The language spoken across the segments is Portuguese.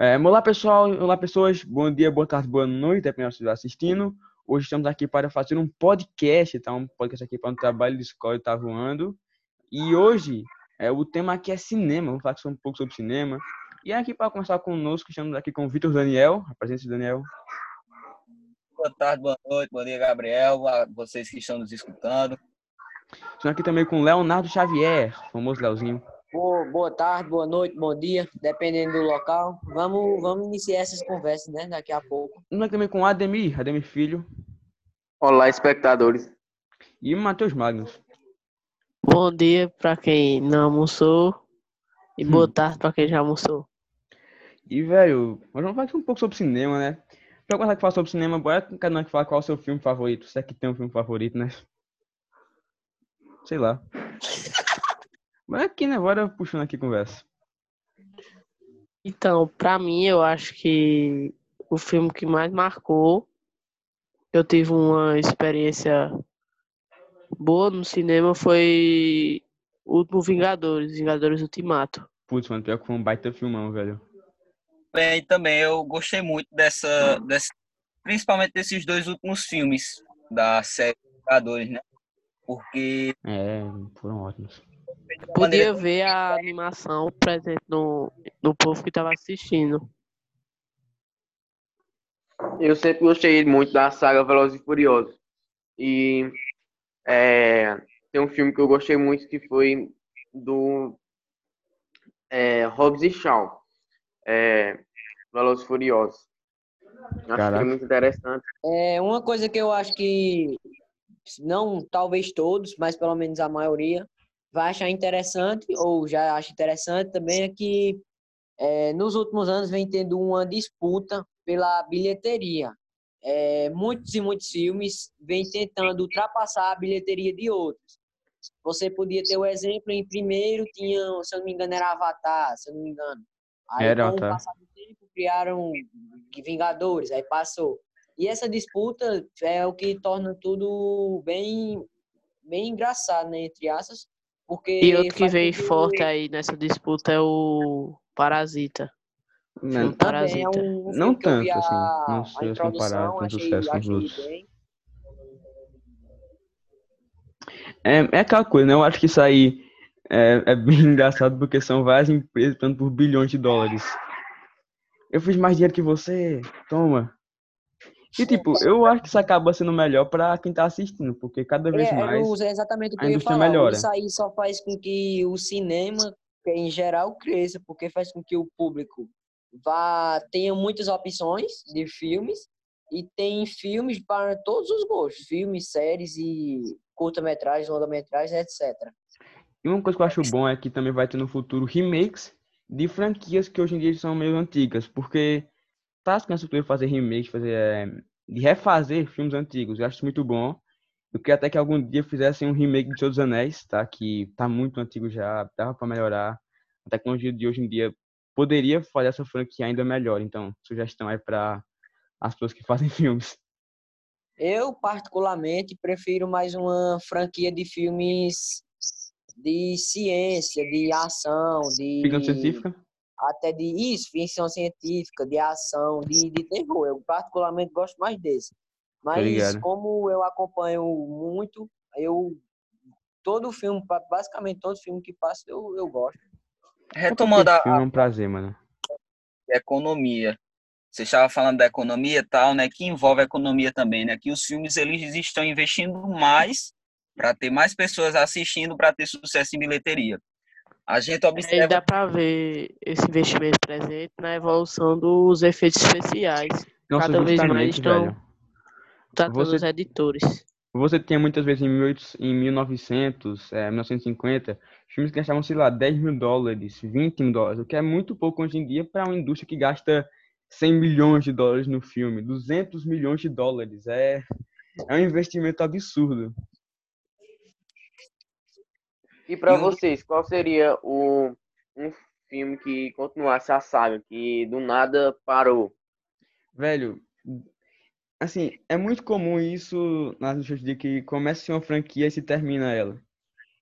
É, olá pessoal, olá pessoas, bom dia, boa tarde, boa noite, dependendo se estiver assistindo. Hoje estamos aqui para fazer um podcast, tá? Um podcast aqui para um trabalho de escola está voando. E hoje é, o tema aqui é cinema, vamos falar um pouco sobre cinema. E aqui para começar conosco, estamos aqui com o Vitor Daniel, a presença de Daniel. Boa tarde, boa noite, bom dia, Gabriel, vocês que estão nos escutando. Estamos aqui também com Leonardo Xavier, famoso Leozinho. Boa, boa tarde, boa noite, bom dia, dependendo do local. Vamos, vamos iniciar essas conversas, né? Daqui a pouco. Estamos também com Ademir, Ademir Filho. Olá, espectadores. E Matheus Magnus. Bom dia para quem não almoçou e boa hum. tarde para quem já almoçou. E, velho, nós vamos falar um pouco sobre cinema, né? Pra começar a falar sobre cinema, bora cada um falar qual é o seu filme favorito. Se é que tem um filme favorito, né? Sei lá. Mas aqui, né? Bora puxando aqui conversa. Então, pra mim, eu acho que o filme que mais marcou, eu tive uma experiência boa no cinema, foi o Último Vingadores, Vingadores Ultimato. Putz, mano, pior que foi um baita filmão, velho. Bem, também eu gostei muito dessa, dessa principalmente desses dois últimos filmes da série Vingadores, né? Porque. É, foram ótimos. Podia ver a animação presente no, no povo que estava assistindo. Eu sempre gostei muito da saga Velozes e Furiosos. E é, tem um filme que eu gostei muito que foi do é, Hobbs e Shaw. É, Velozes e Furiosos. Acho que é muito interessante. É, uma coisa que eu acho que não talvez todos, mas pelo menos a maioria, vai achar interessante, ou já acha interessante também, é que é, nos últimos anos vem tendo uma disputa pela bilheteria. É, muitos e muitos filmes vêm tentando ultrapassar a bilheteria de outros. Você podia ter o exemplo, em primeiro tinha, se eu não me engano, era Avatar, se eu não me engano. Aí, era, com o passar do tempo, criaram Vingadores, aí passou. E essa disputa é o que torna tudo bem, bem engraçado, né, entre aspas, porque e outro que veio forte aí nessa disputa é o Parasita. Não, Parasita. É um não tanto, assim. Não sei se comparar com o sucesso com os outros. É, é aquela coisa, né? Eu acho que isso aí é, é bem engraçado porque são várias empresas tanto por bilhões de dólares. Eu fiz mais dinheiro que você, toma. E, tipo, eu acho que isso acaba sendo melhor para quem tá assistindo, porque cada vez é, mais é exatamente o que a indústria falar. melhora. Isso aí só faz com que o cinema, em geral, cresça, porque faz com que o público vá tenha muitas opções de filmes e tem filmes para todos os gostos, filmes, séries e curta-metragens, longa-metragens, etc. E uma coisa que eu acho bom é que também vai ter no futuro remakes de franquias que hoje em dia são meio antigas, porque tá se cansando de fazer remakes, fazer é, de refazer filmes antigos. Eu acho isso muito bom. Eu queria até que algum dia fizessem um remake de Senhor dos Anéis, tá? Que tá muito antigo já, dava para melhorar. A tecnologia de hoje em dia poderia fazer essa franquia ainda melhor. Então, sugestão aí para as pessoas que fazem filmes. Eu, particularmente, prefiro mais uma franquia de filmes de ciência, de ação, de. Ficção científica? Até de isso, ficção científica, de ação, de, de terror. Eu, particularmente, gosto mais desse. Mas como eu acompanho muito, eu todo filme, basicamente todo filme que passa, eu, eu gosto. Retomando a, filme é um prazer, mano. economia. Você estava falando da economia tal, né? Que envolve a economia também, né? Que os filmes eles estão investindo mais para ter mais pessoas assistindo para ter sucesso em bilheteria. A gente observa. Aí dá para ver esse investimento presente na evolução dos efeitos especiais. Nossa, Cada vez mais estão tratando você, os editores. Você tinha muitas vezes em, 18, em 1900, é, 1950, filmes que gastavam, sei lá, 10 mil dólares, 20 mil dólares, o que é muito pouco hoje em dia para uma indústria que gasta 100 milhões de dólares no filme, 200 milhões de dólares. É, é um investimento absurdo. E para vocês, qual seria o, um filme que continuasse a saga, que do nada parou? Velho, assim, é muito comum isso nas notícias de que começa uma franquia e se termina ela.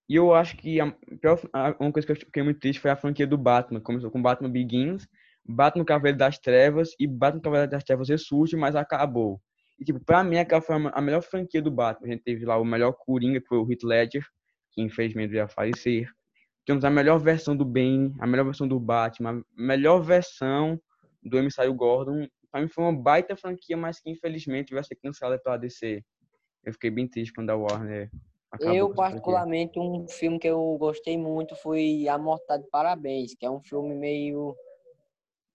E eu acho que a pior, uma coisa que eu fiquei muito triste foi a franquia do Batman. Começou com Batman Begins, Batman Cavaleiro das Trevas e Batman Cavaleiro das Trevas ressurge, mas acabou. E, tipo, pra mim, aquela foi a melhor franquia do Batman. A gente teve lá o melhor Coringa, que foi o Heath Ledger, que infelizmente a falecer. Temos a melhor versão do Bane, a melhor versão do Batman, a melhor versão do emissário Gordon. Pra mim foi uma baita franquia, mas que infelizmente vai ser cancelada pela DC. Eu fiquei bem triste quando a Warner Eu, particularmente, um filme que eu gostei muito foi A Morte tá de Parabéns, que é um filme meio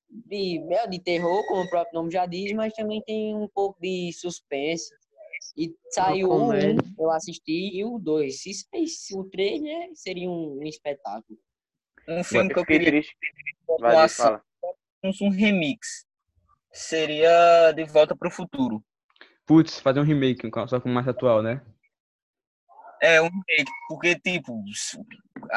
de, meio de terror, como o próprio nome já diz, mas também tem um pouco de suspense. E saiu o um, eu assisti, e o dois. Se saísse o três, né, seria um, um espetáculo. Um filme que eu queria triste. Vai, Nossa. fala. um remix seria De Volta para o Futuro. Putz, fazer um remake, só com mais atual, né? É um remake, porque, tipo,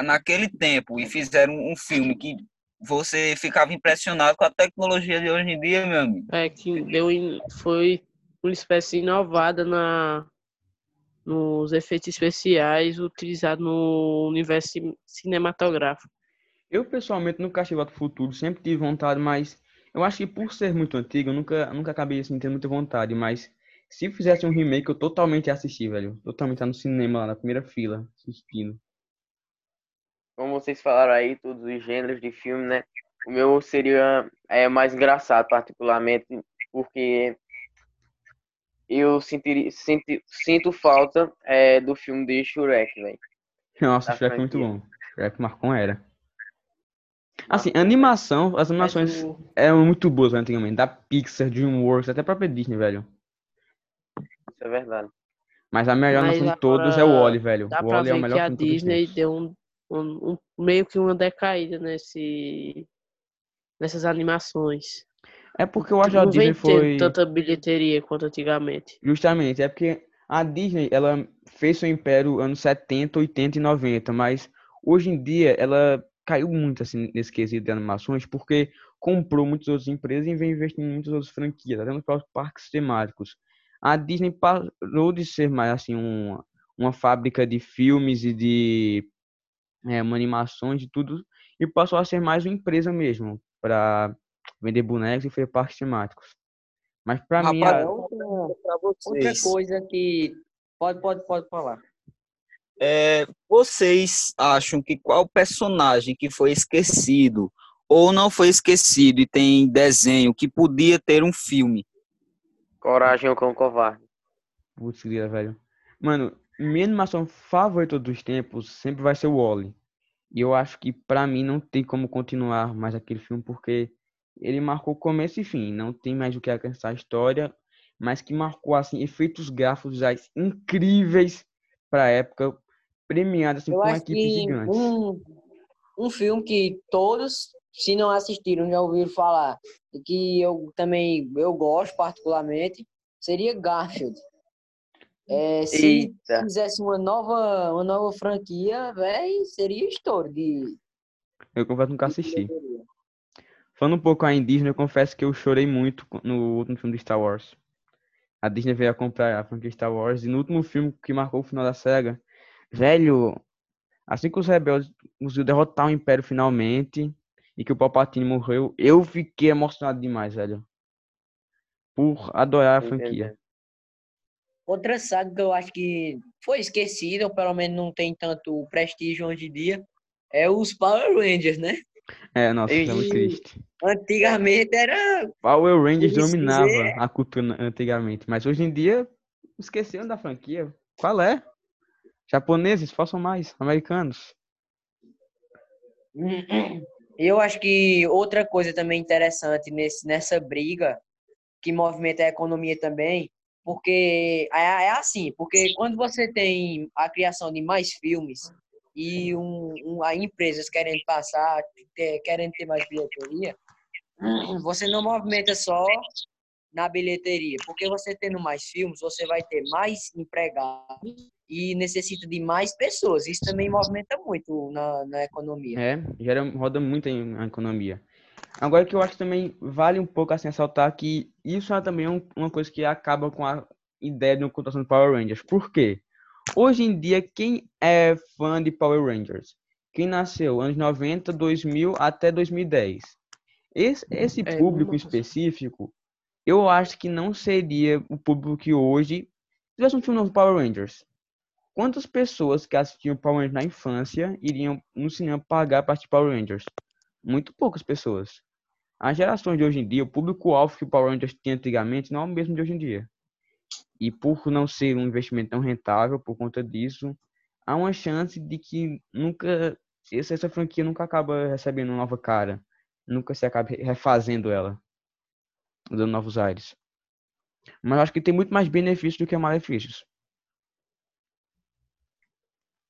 naquele tempo, e fizeram um filme que você ficava impressionado com a tecnologia de hoje em dia, meu amigo. É que deu in- foi uma espécie inovada na nos efeitos especiais utilizados no universo cin- cinematográfico. Eu, pessoalmente, nunca achei Volta pro Futuro, sempre tive vontade, mas eu acho que por ser muito antigo, eu nunca, nunca acabei assim, tendo muita vontade. Mas se fizesse um remake, eu totalmente ia assistir, velho. Totalmente tá no cinema, lá na primeira fila, assistindo. Como vocês falaram aí, todos os gêneros de filme, né? O meu seria é, mais engraçado, particularmente, porque eu sentiri, senti, sinto falta é, do filme de Shrek, velho. Nossa, Da Shrek é muito bom. Shrek marcou uma era. Assim, animação, as animações o- eram muito boas velho, antigamente. Da Pixar, DreamWorks, até a própria Disney, velho. Isso é verdade. Mas a melhor Mas de todos é o Wally, velho. Dá O Wally é o melhor que a filme de todos os Disney deu um, um- um- meio que uma decaída nesse nessas animações. É porque eu acho que a Disney foi. tanta bilheteria quanto antigamente. Justamente, é porque a Disney, ela fez seu império anos 70, 80 e 90, mas hoje em dia ela caiu muito assim nesse quesito de animações porque comprou muitas outras empresas e vem investindo em muitas outras franquias, até nos próprios parques temáticos. A Disney parou de ser mais assim um, uma fábrica de filmes e de é, uma animações e tudo e passou a ser mais uma empresa mesmo para vender bonecos e fazer parques temáticos. Mas para mim, a- Outra, Para coisa que. Pode, pode, pode falar. é, vocês acham que qual personagem que foi esquecido ou não foi esquecido e tem desenho que podia ter um filme? Coragem ou Cão Covarde. Putz, velho. Mano, minha animação favorita dos tempos sempre vai ser o Wall-E. E eu acho que pra mim não tem como continuar mais aquele filme porque ele marcou começo e fim. Não tem mais o que acrescentar à história, mas que marcou assim efeitos gráficos incríveis pra época, premiados assim Eu com equipes gigantes. um, um filme que todos, se não assistiram, já ouviram falar, e que eu também eu gosto particularmente, seria Garfield. É, se Eita. fizesse uma nova, uma nova franquia, véi, seria estouro de. Eu confesso que nunca assisti. Falando um pouco aí em Disney, eu confesso que eu chorei muito no último filme de Star Wars. A Disney veio a comprar a franquia Star Wars e no último filme que marcou o final da saga, velho, assim que os rebeldes conseguiram derrotar o Império finalmente e que o Palpatine morreu, eu fiquei emocionado demais, velho. Por adorar a franquia. Outra saga que eu acho que foi esquecida, ou pelo menos não tem tanto prestígio hoje em dia, é os Power Rangers, né? É, nossa, isso é muito triste. Antigamente era. Power Rangers dominava a cultura antigamente, mas hoje em dia esqueceram da franquia. Qual é? Japoneses, façam mais. Americanos. Eu acho que outra coisa também interessante nesse, nessa briga, que movimenta a economia também, porque é, é assim, porque quando você tem a criação de mais filmes e um, um, a empresas querendo passar, ter- querendo ter mais bilheteria, você não movimenta só na bilheteria, porque você tendo mais filmes, você vai ter mais empregados e necessita de mais pessoas. Isso também movimenta muito na, na economia. É, gera, roda muito a economia. Agora que eu acho também vale um pouco assim ressaltar que isso é também um- uma coisa que acaba com a ideia de uma contação de Power Rangers. Por quê? Hoje em dia, quem é fã de Power Rangers? Quem nasceu anos 90, 2000 até 2010? Esse, esse É, público específico, eu acho que não seria o público que hoje. Se tivesse um filme novo Power Rangers, quantas pessoas que assistiam Power Rangers na infância iriam no cinema pagar para assistir Power Rangers? Muito poucas pessoas. As gerações de hoje em dia, o público-alvo que o Power Rangers tinha antigamente não é o mesmo de hoje em dia. E por não ser um investimento tão rentável, por conta disso, há uma chance de que nunca essa, franquia nunca acaba recebendo uma nova cara, nunca se acabe refazendo ela, dando novos ares. Mas acho que tem muito mais benefícios do que malefícios.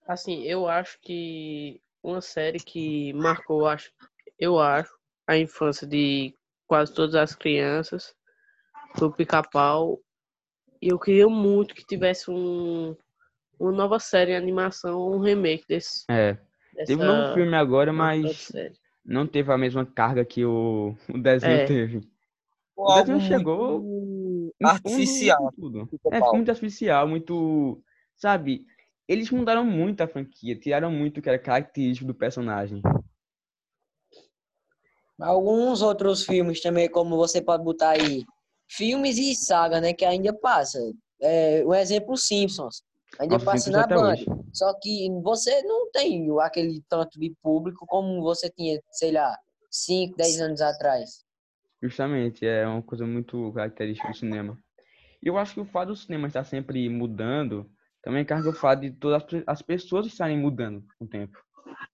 Assim, eu acho que uma série que marcou, acho, eu acho, a infância de quase todas as crianças foi o Pica-Pau. E eu queria muito que tivesse um, uma nova série animação, um remake desse. É, Dessa teve um novo filme agora, mas não teve a mesma carga que o, o desenho É. teve. Ficou O desenho chegou muito artificial. tudo. É, ficou muito artificial, muito. Sabe? Eles mudaram muito a franquia, tiraram muito o que era característico do personagem. Alguns outros filmes também, como você pode botar aí, filmes e saga, né, que ainda passa. É, um exemplo, Simpsons. Ainda Nossa, passa Simpsons na Band. hoje. Só que você não tem aquele tanto de público como você tinha, sei lá, 5, 10 anos atrás. Justamente, é uma coisa muito característica do cinema. E eu acho que o fato do cinema estar sempre mudando também carrega o fato de todas as pe- as pessoas estarem mudando com o tempo.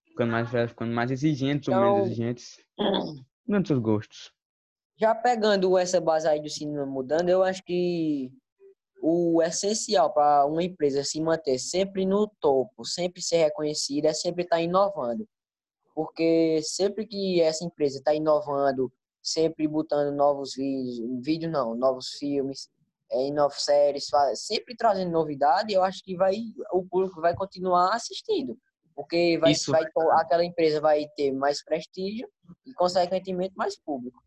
Ficando mais velhas, ficando mais exigentes ou menos Então- exigentes. Mudando seus gostos. Já pegando essa base aí do cinema mudando, eu acho que o essencial para uma empresa se manter sempre no topo, sempre ser reconhecida, é sempre estar inovando. Porque sempre que essa empresa está inovando, sempre botando novos vídeos, vídeo não, novos filmes, é, em novas séries, sempre trazendo novidade, eu acho que vai o público vai continuar assistindo. Porque vai, Isso. vai, aquela empresa vai ter mais prestígio e, consequentemente, mais público.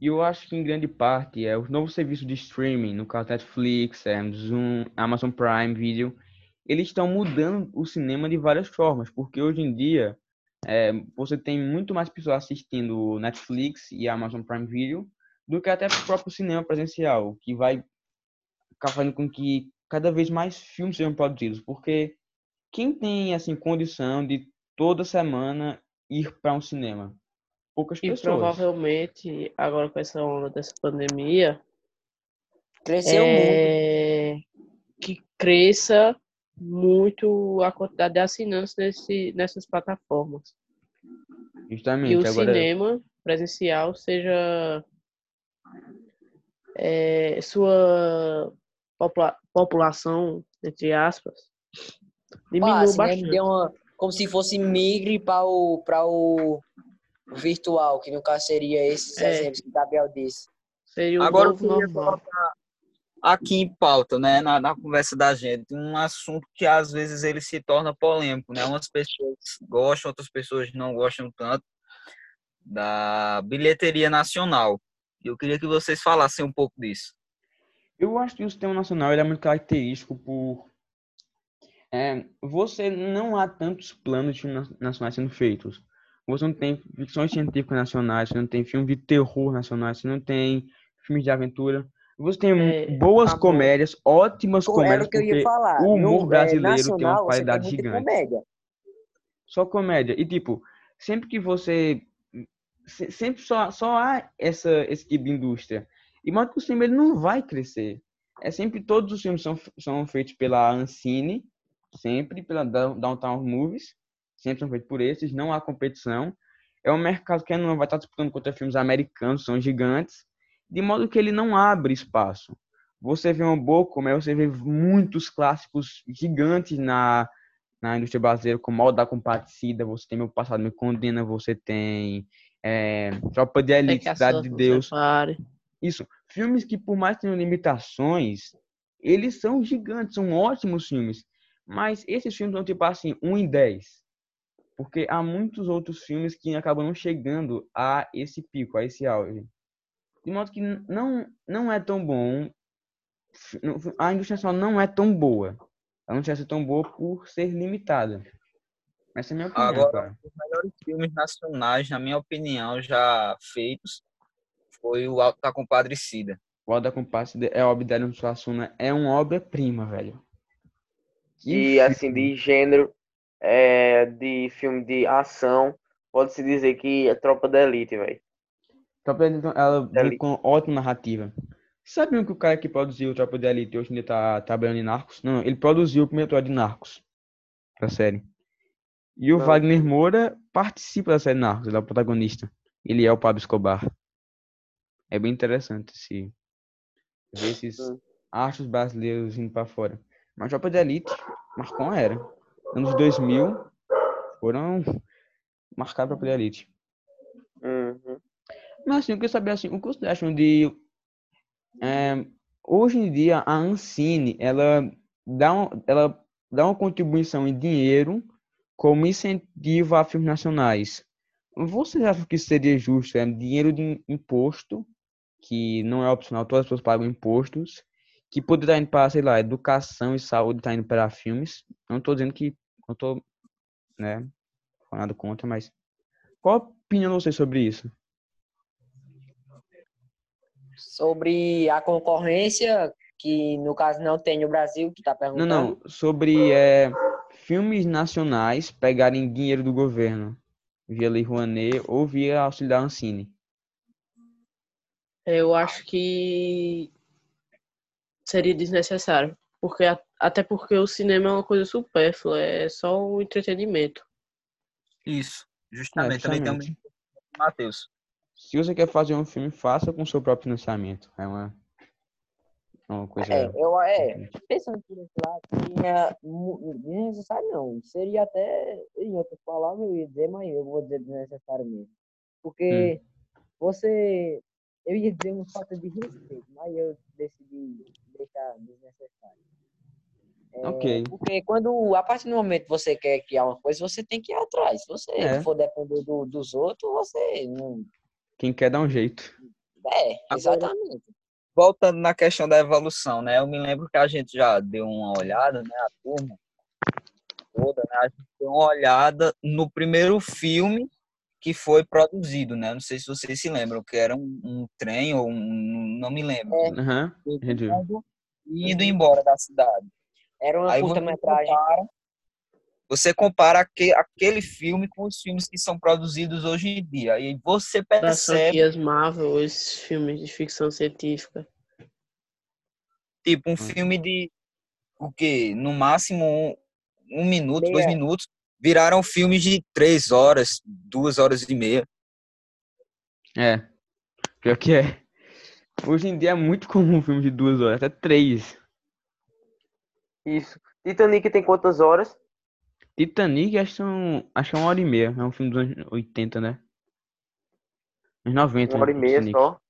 E eu acho que em grande parte é os novos serviços de streaming, no caso Netflix, é, Zoom, Amazon Prime Video, eles estão mudando o cinema de várias formas, porque hoje em dia é, você tem muito mais pessoas assistindo Netflix e Amazon Prime Video do que até o próprio cinema presencial, que vai ficar fazendo com que cada vez mais filmes sejam produzidos, porque quem tem assim condição de toda semana ir para um cinema? Poucas E pessoas. provavelmente, agora com essa onda dessa pandemia, Cresceu muito. é, que cresça muito a quantidade de assinantes nesse, nessas plataformas. E Justamente, o agora cinema presencial seja é, sua popula- população, entre aspas, diminua Passe, né? bastante. Deu uma, como se fosse migre para o, para o virtual, que no caso seria esses É. exemplos que o Gabriel disse. Seria o Agora eu queria normal. aqui em pauta, né, na, na conversa da gente, um assunto que às vezes ele se torna polêmico, né? Umas pessoas gostam, outras pessoas não gostam tanto da bilheteria nacional. Eu queria que vocês falassem um pouco disso. Eu acho que o sistema nacional ele é muito característico por é, você não há tantos planos nacionais sendo feitos. Você não tem ficções científicas nacionais, você não tem filmes de terror nacionais, você não tem filmes de aventura. Você tem É, boas amor. comédias, ótimas comédias, o que eu ia porque falar. o humor No, é, brasileiro tem uma nacional, você qualidade muita gigante. comédia. só comédia. E tipo, sempre que você se- sempre só só há essa esse tipo de indústria. E modo que o cinema ele não vai crescer. É sempre todos os filmes são são feitos pela Ancine, sempre pela Down- Downtown Movies, sempre são feitos por esses, não há competição. É um mercado que não vai estar disputando contra filmes americanos, são gigantes, de modo que ele não abre espaço. Você vê uma boa comédia, você vê muitos clássicos gigantes na na indústria brasileira, como Mal da Compadecida, você tem Meu Passado Me Condena, você tem é, Tropa de É Elite, a Cidade de Deus. separe. Isso. Filmes que, por mais que tenham limitações, eles são gigantes, são ótimos filmes. Mas esses filmes são tipo assim, 1 em 10. Porque há muitos outros filmes que acabam não chegando a esse pico, a esse auge. De modo que não, não é tão bom. A indústria nacional não é tão boa. Ela não chega a ser tão boa por ser limitada. Essa é a minha opinião, Agora, cara. os melhores filmes nacionais, na minha opinião, já feitos, foi o Alto da Compadecida. O Alda Compadecida é a obra de Ariano Suassuna. É uma obra-prima, velho. Que E filme. assim, de gênero, é, de filme de ação, pode-se dizer que é Tropa da Elite, velho. Tropa de Elite, ela vem Elite. com ótima narrativa. Sabiam que o cara que produziu Tropa de Elite hoje dia tá trabalhando em Narcos? Não, ele produziu o primeiro episódio de Narcos. Da série. E o Não. Wagner Moura participa da série Narcos, ele é o protagonista. Ele é o Pablo Escobar. É bem interessante esse, ver esses Hum. astros brasileiros indo pra fora. Mas Tropa de Elite marcou uma era. Anos 2000 foram marcados Tropa de Elite. Uhum. Mas assim, eu queria saber assim, o que vocês acham de. é, hoje em dia, a Ancine, ela dá, um, ela dá uma contribuição em dinheiro como incentivo a filmes nacionais. Vocês acham que seria justo? É, dinheiro de imposto, que não é opcional, todas as pessoas pagam impostos, que poderia estar indo para, sei lá, educação e saúde, está indo para filmes. Eu não estou dizendo que. Não estou, né, falando nada contra, mas. Qual a opinião de vocês sobre isso? Sobre a concorrência, que no caso não tem no Brasil, que tá Não, perguntando. não, sobre é, filmes nacionais pegarem dinheiro do governo via Lei Rouanet ou via auxílio da Ancine. Eu acho que seria desnecessário. Porque, até porque o cinema é uma coisa supérflua, é só um entretenimento. Isso, É, justamente. Também tem justamente. Matheus. Se você quer fazer um filme, faça com seu próprio financiamento. É uma, é uma coisa. É, eu, é, pensando por esse lado, seria desnecessário não. Seria até, em outras palavras, eu ia dizer, mas eu vou dizer desnecessário mesmo. Porque você, eu ia dizer uma falta de respeito, mas eu decidi deixar desnecessário. É, Ok. Porque quando, a partir do momento que você quer criar uma coisa, você tem que ir atrás. Se você É. for depender do- dos outros, você não. Quem quer dar um jeito. É, exatamente. Voltando na questão da evolução, né? Eu me lembro que a gente já deu uma olhada, né? A turma toda, né? A gente deu uma olhada no primeiro filme que foi produzido, né? Não sei se vocês se lembram, que era um, um trem ou um... Não me lembro. Entendi. E indo embora da cidade. Era uma curta-metragem. compara, você compara aque- aquele filme com os filmes que são produzidos hoje em dia. E você percebe, franquias Marvel, esses filmes de ficção científica. tipo, um Hum. filme de o quê? No máximo um, um minuto, dois Meia. minutos, viraram filmes de três horas, duas horas e meia. É. Pior que é. Hoje em dia é muito comum um filme de duas horas, até três. Isso. Titanic tem quantas horas? Titanic, acho que são. Acho que é uma hora e meia. É um filme dos anos 80, né? Uns 90, Uma hora e né, meia Titanic. só.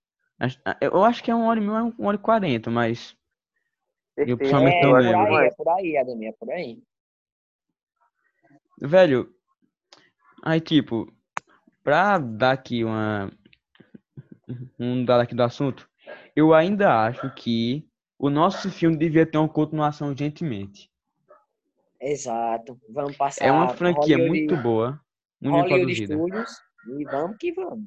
Acho- Eu acho que é uma hora e meia, uma hora e quarenta, mas. Certeza. pessoalmente É, não por lembro. aí, é por aí, Ademir, é por aí. Velho, aí tipo, pra dar aqui uma. Um dado aqui do assunto, eu ainda acho que o nosso filme devia ter uma continuação urgentemente. Exato. Vamos passar. É uma franquia Hollywood- muito boa, muito bem Hollywood produzida. Studios e vamos que vamos.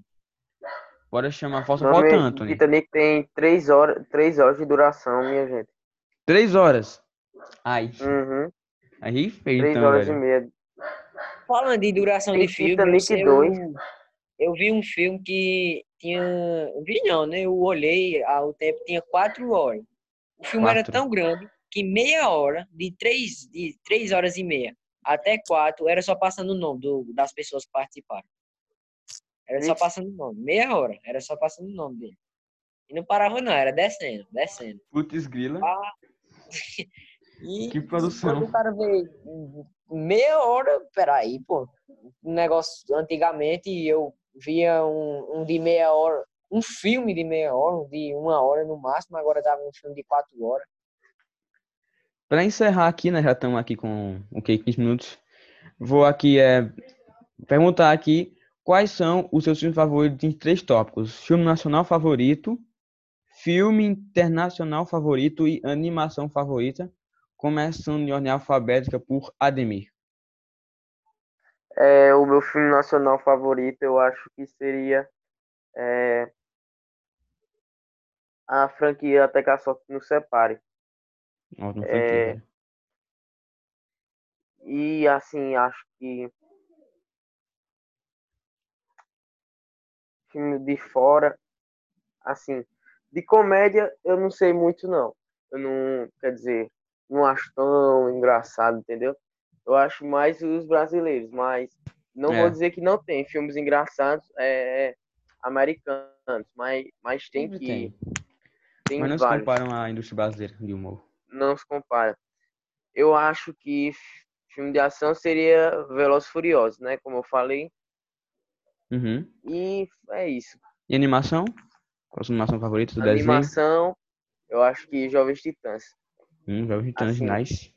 Bora chamar, falta, Nome- falta Anthony. Titanic tem três horas, três horas de duração, minha gente. Três horas. Ai, Uhum. aí feio Três então, horas e velho. meia. Falando de duração de filme, eu, 2. eu vi um filme que tinha. Vi não, né? Eu olhei ao tempo, tinha quatro horas. O filme era Quatro. tão grande que meia hora, de três, de três horas e meia até quatro, era só passando o nome do, das pessoas que participaram. Era só passando o nome. Meia hora, era só passando o nome dele. E não parava, não, era descendo, descendo. Putz grila. E Que produção. quando o cara vê meia hora, peraí, pô. Um negócio antigamente eu via um, um de meia hora, um filme de meia hora, de uma hora no máximo, agora dava um filme de quatro horas. Pra encerrar aqui, né? Já estamos aqui com o que 15 minutos. Vou aqui é, perguntar aqui quais são os seus filmes favoritos em três tópicos: filme nacional favorito, filme internacional favorito e animação favorita. Começando em ordem alfabética por Ademir. É, o meu filme nacional favorito, eu acho que seria é, a franquia Até que a Sorte nos Separe. É, franquia. E assim, acho que filme de fora, assim, de comédia eu não sei muito não. Eu não, quer dizer, não acho tão engraçado, entendeu? Eu acho mais os brasileiros, mas não É. vou dizer que não tem filmes engraçados é, americanos, mas, mas tem Sempre que tem. tem Mas não se vários. comparam à indústria brasileira de humor. não se compara. Eu acho que filme de ação seria Velozes e Furiosos, né? Como eu falei. Uhum. E é isso. E animação? Qual a sua animação favorita do desenho? Animação, eu acho que Jovens Titãs. Hum, Titãs, Assim. nice.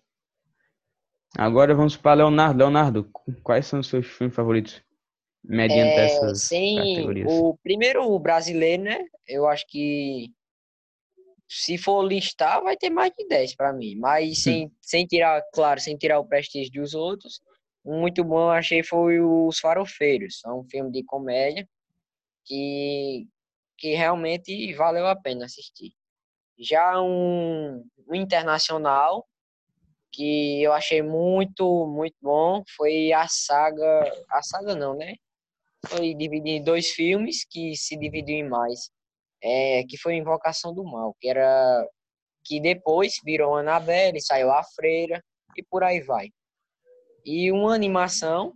Agora vamos para Leonardo. Leonardo, quais são os seus filmes favoritos? Mediante É, essas sem categorias. o primeiro o brasileiro, né? Eu acho que se for listar, vai ter mais de 10 para mim. Mas sem, sem tirar, claro, sem tirar o prestígio dos outros, muito bom eu achei foi Os Farofeiros. É um filme de comédia que, que realmente valeu a pena assistir. Já um, um internacional que eu achei muito, muito bom foi a saga. A saga não, né? Foi dividido em dois filmes que se dividiu em mais. É, que foi Invocação do Mal, que era que depois virou Annabelle, saiu a Freira e por aí vai. E uma animação,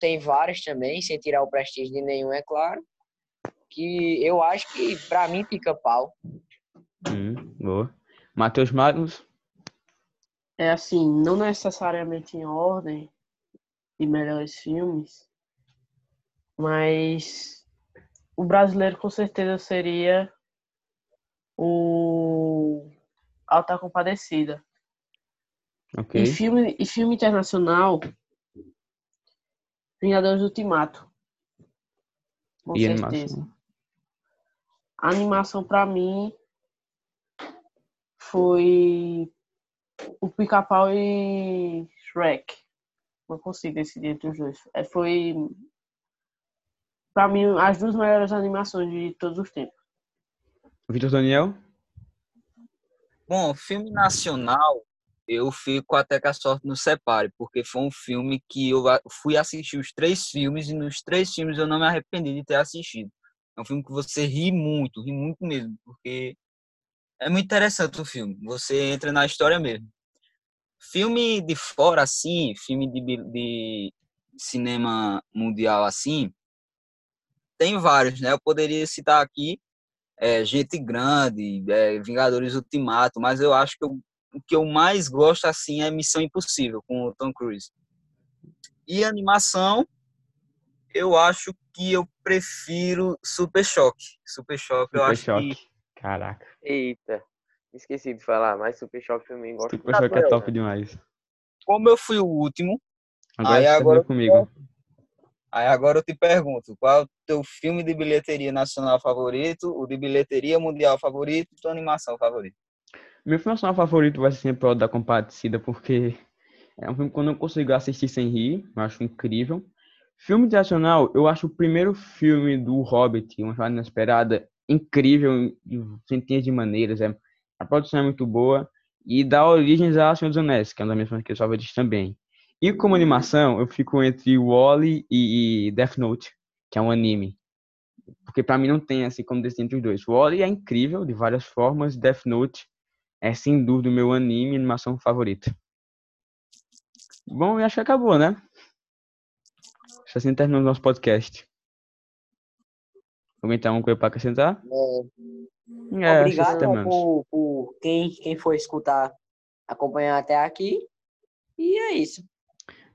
tem várias também, sem tirar o prestígio de nenhum, é claro, que eu acho que pra mim fica pau. Hum, boa. Matheus Magnus? É assim, não necessariamente em ordem de melhores filmes, mas o brasileiro com certeza seria o Alta Compadecida. Ok. E filme, e filme internacional, Vingadores Ultimato. Com E certeza. animação? A animação pra mim foi o Pica-Pau e Shrek. Não consigo decidir entre os dois. É, foi pra mim as duas melhores animações de todos os tempos. Vitor Daniel? Bom, filme nacional, eu fico até que a sorte nos separe, porque foi um filme que eu fui assistir os três filmes e nos três filmes eu não me arrependi de ter assistido. É um filme que você ri muito, ri muito mesmo, porque é muito interessante o filme. Você entra na história mesmo. Filme de fora, assim, filme de, de cinema mundial, assim, tem vários, né? Eu poderia citar aqui é, Gente Grande, é, Vingadores Ultimato, mas eu acho que eu- o que eu mais gosto, assim, é Missão Impossível, com o Tom Cruise. E animação, eu acho que eu prefiro Super Choque. Super Choque, eu Super acho Choque. que Caraca. Eita, esqueci de falar, mas Super Choque também gosto Super Choque é top demais. como eu fui o último, Agora Aí você agora comigo. Aí agora eu te pergunto, qual é o teu filme de bilheteria nacional favorito, o de bilheteria mundial favorito e tua animação favorita? Meu filme nacional favorito vai ser sempre o da Compadecida, porque é um filme que eu não consigo assistir sem rir, eu acho incrível. Filme internacional, eu acho o primeiro filme do Hobbit, Uma Jornada Inesperada, incrível de centenas de maneiras. É, a produção é muito boa e dá origens a Senhor dos Anéis, que é uma das minhas franquias favoritas também. E como animação, eu fico entre Wall-E e, Death Note, que é um anime. Porque pra mim não tem assim como decidir entre os dois. Wall-E é incrível de várias formas, Death Note é sem dúvida o meu anime e animação favorita. Bom, eu acho que acabou, né? Que assim terminamos nosso podcast. Alguém tem alguma coisa para acrescentar? É, É, Obrigado por, por quem, quem for escutar, acompanhar até aqui. E é isso.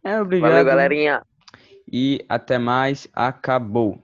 É, obrigado. Valeu, galerinha. E até mais. Acabou.